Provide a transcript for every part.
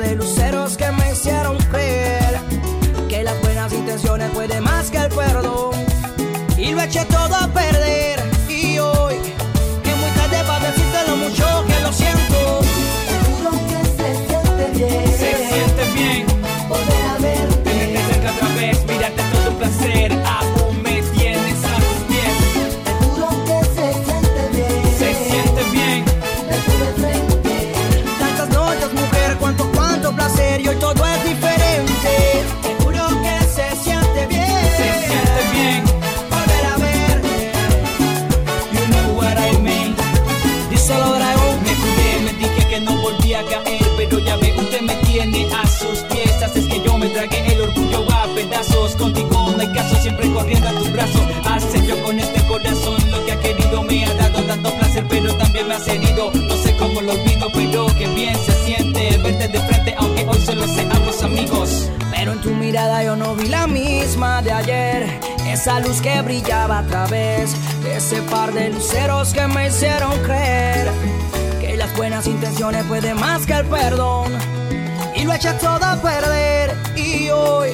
de luceros que me hicieron creer que las buenas intenciones pueden más que el perdón. Y lo eché todo esa luz que brillaba a través de ese par de luceros que me hicieron creer que las buenas intenciones pueden más que el perdón. Y lo eché todo a perder. Y hoy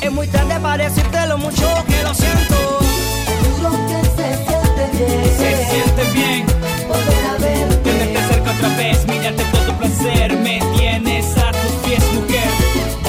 es muy tarde para decirte lo mucho que lo siento. Juro que se siente bien, se siente bien. Verte, tenerte cerca otra vez, mirarte todo placer, me tienes a tus pies, mujer.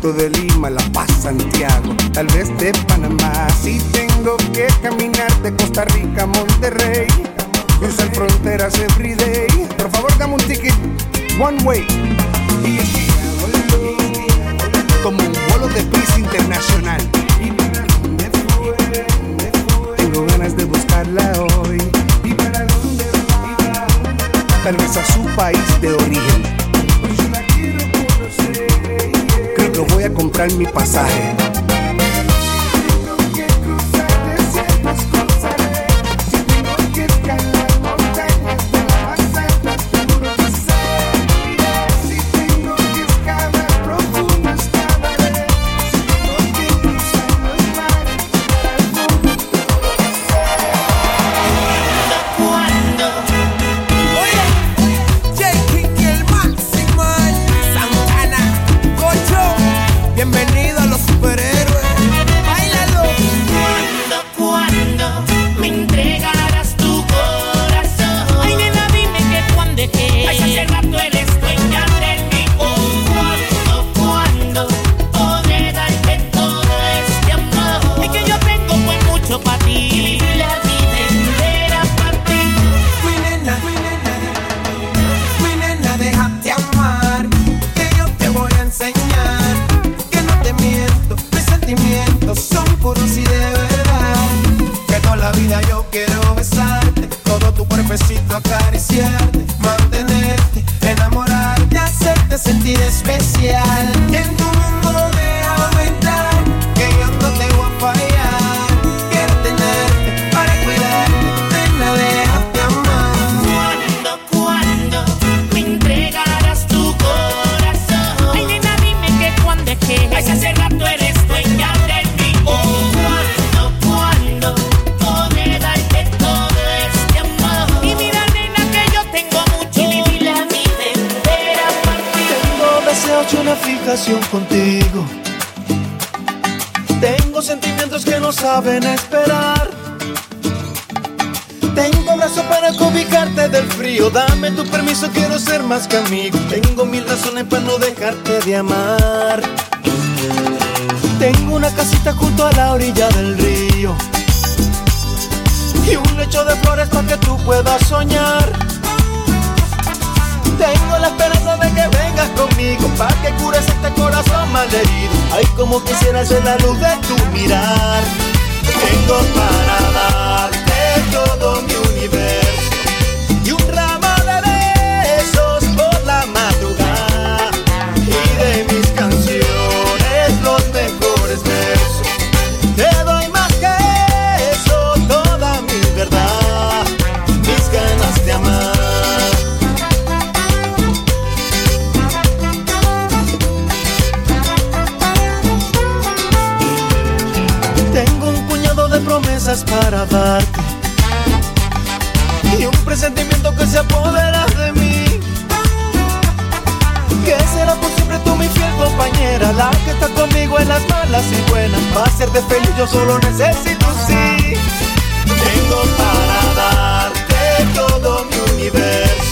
Puerto de Lima, La Paz, Santiago, tal vez de Panamá. Si tengo que caminar de Costa Rica a Monterrey, cruzar fronteras every day. Por favor, dame un ticket, one way. Como un vuelo de prisa internacional. Tengo ganas de buscarla hoy. Tal vez a su país de origen pero voy a comprar mi pasaje. Tengo sentimientos que no saben esperar. Tengo brazos para cobijarte del frío. Dame tu permiso, quiero ser más que amigo. Tengo mil razones para no dejarte de amar. Tengo una casita junto a la orilla del río. Y un lecho de flores para que tú puedas soñar. Tengo la esperanza de que vengas conmigo para que cures este corazón malherido. Ay, como quisiera ser la luz de tu mirar. Tengo para darte todo mi universo para darte y un presentimiento que se apodera de mí. Que será por siempre tú mi fiel compañera, la que está conmigo en las malas y buenas. Para hacerte feliz yo solo necesito sí. Tengo para darte todo mi universo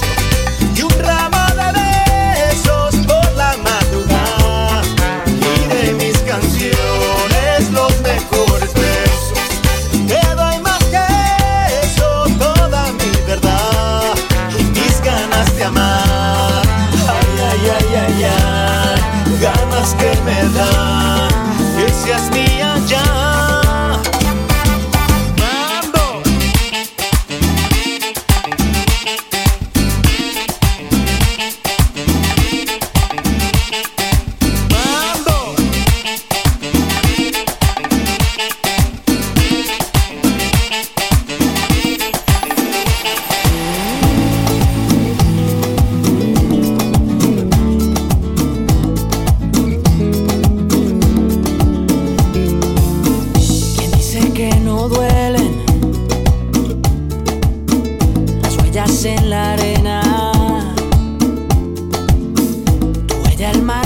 que me dan que seas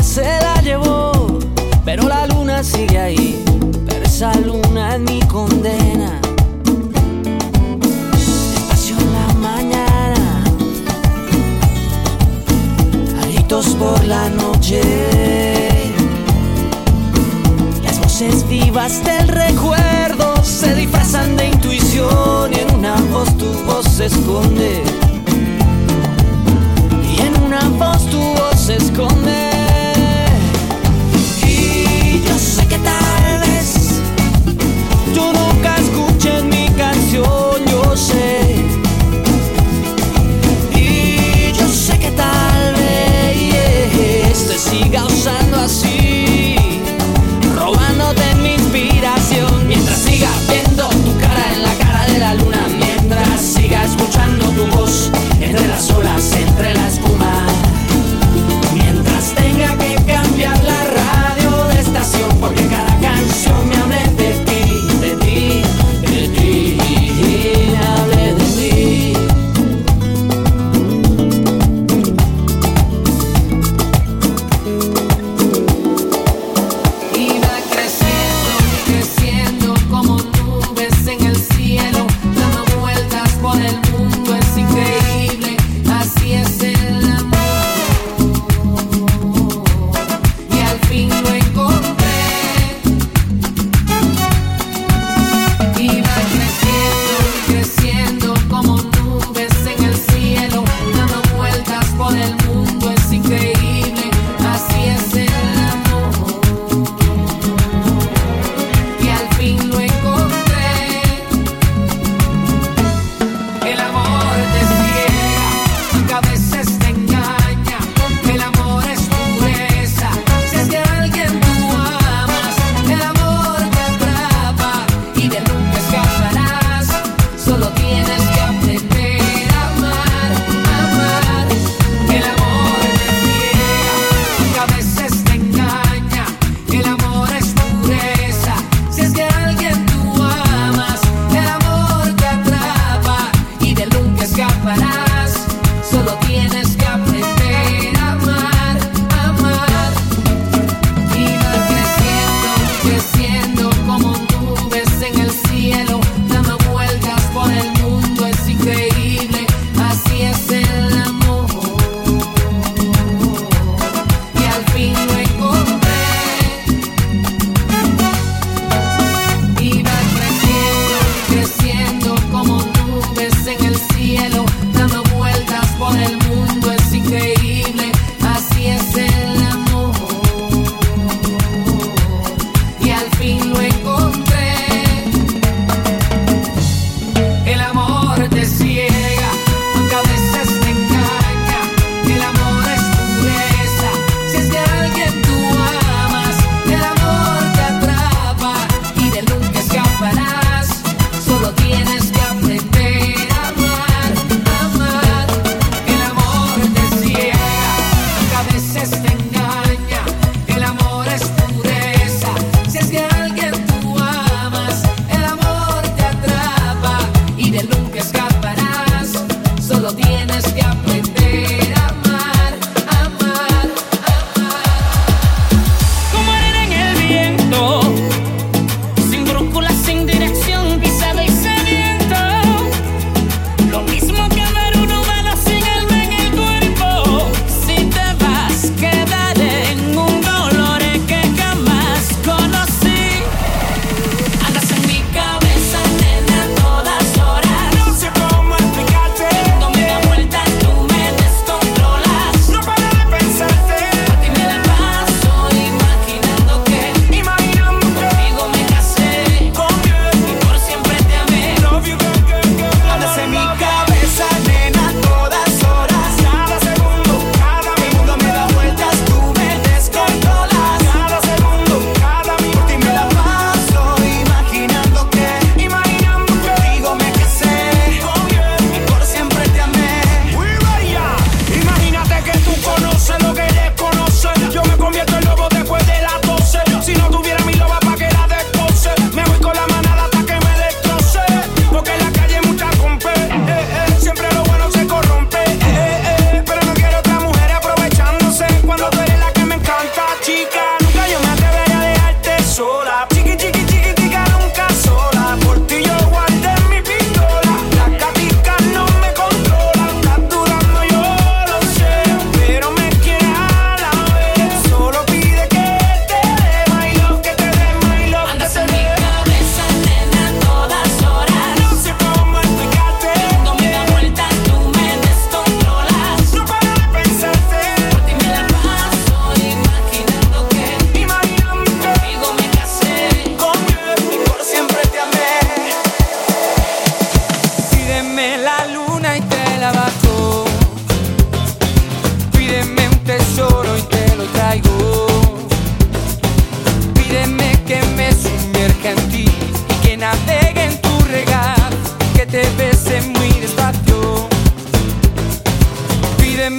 se la llevó, pero la luna sigue ahí. Pero esa luna es mi condena. Despacio en la mañana, gritos por la noche. Las voces vivas del recuerdo se disfrazan de intuición y en una voz tu voz se esconde. Y en una voz tu voz se esconde.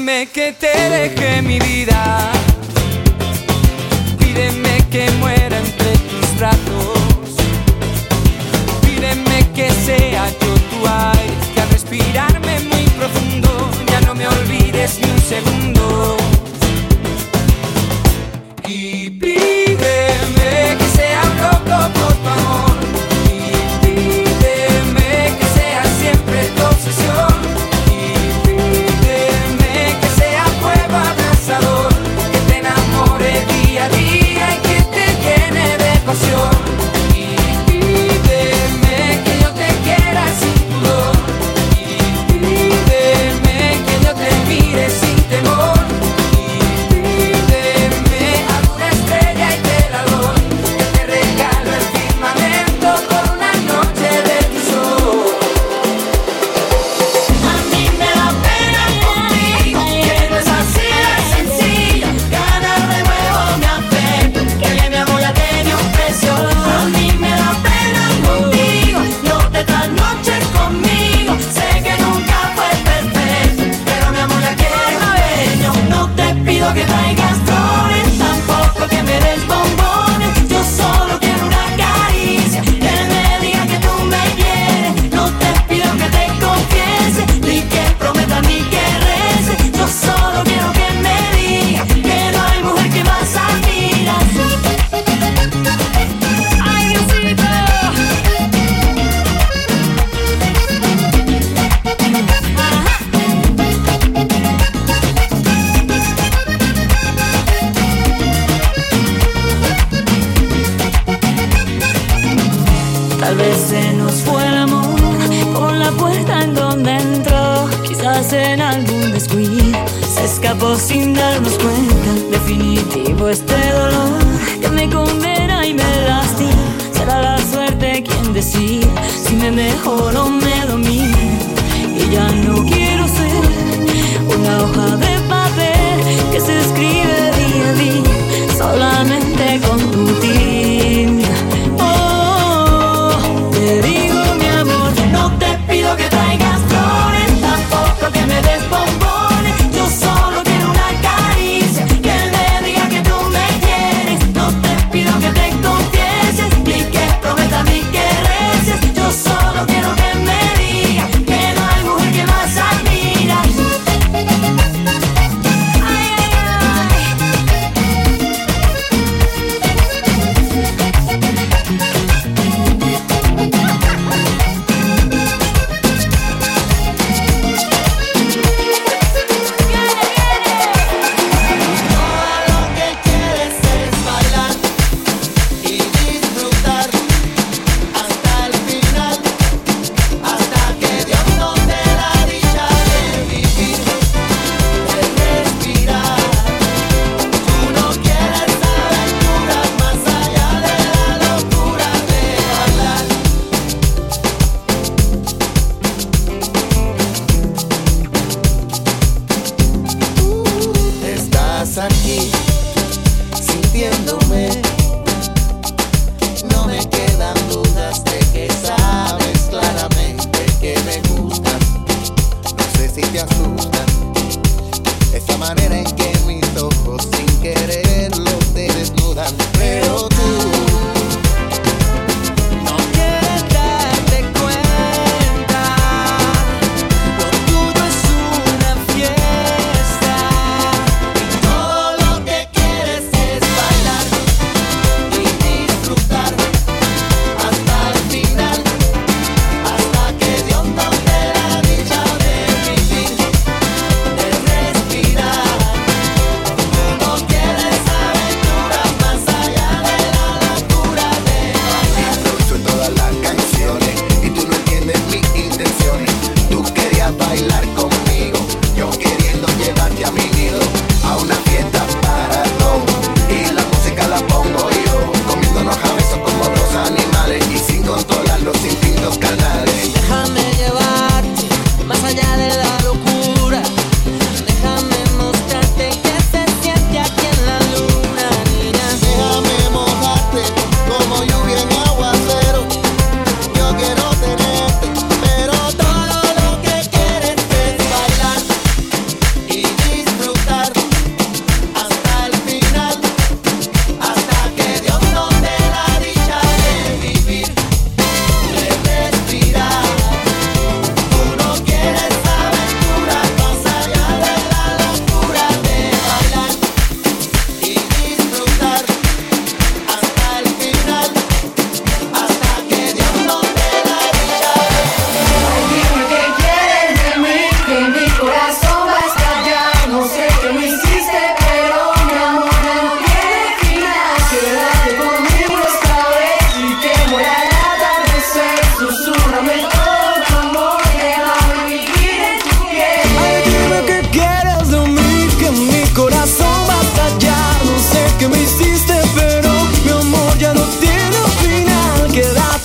Pídeme que te deje mi vida. Pídeme que muera entre tus brazos. Pídeme que sea yo tu aire, que al respirarme muy profundo ya no me olvides ni un segundo. en algún descuido se escapó sin darnos cuenta. Definitivo este dolor que me condena y me lastima. Será la suerte quien decida si me mejor o me domina. Y ya no quiero ser una hoja de papel que se escribe día a día solamente con tu tía. puedes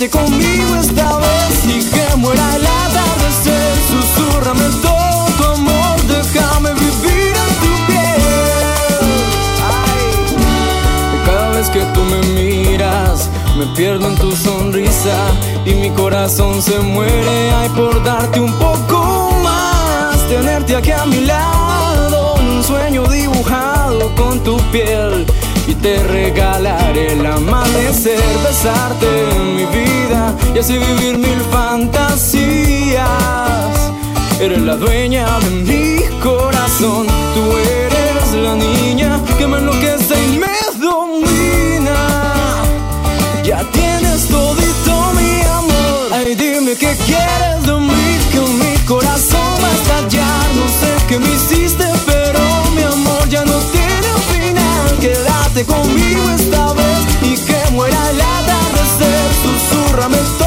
quédate conmigo esta vez y que muera el atardecer. Susurrame todo tu amor, déjame vivir en tu piel. Ay. Cada vez que tú me miras, me pierdo en tu sonrisa y mi corazón se muere. Ay, por darte un poco más, tenerte aquí a mi lado, un sueño dibujado con tu piel te regalaré el amanecer, besarte en mi vida y así vivir mil fantasías. Eres la dueña de mi corazón, tú eres la niña que me enloquece y me domina. Ya tienes todito mi amor, ay dime qué quieres de mí, que mi corazón va a estallar, no sé qué me hiciste, pero mi amor ya no tiene final, que conmigo esta vez y que muera el atardecer, susurrame todo.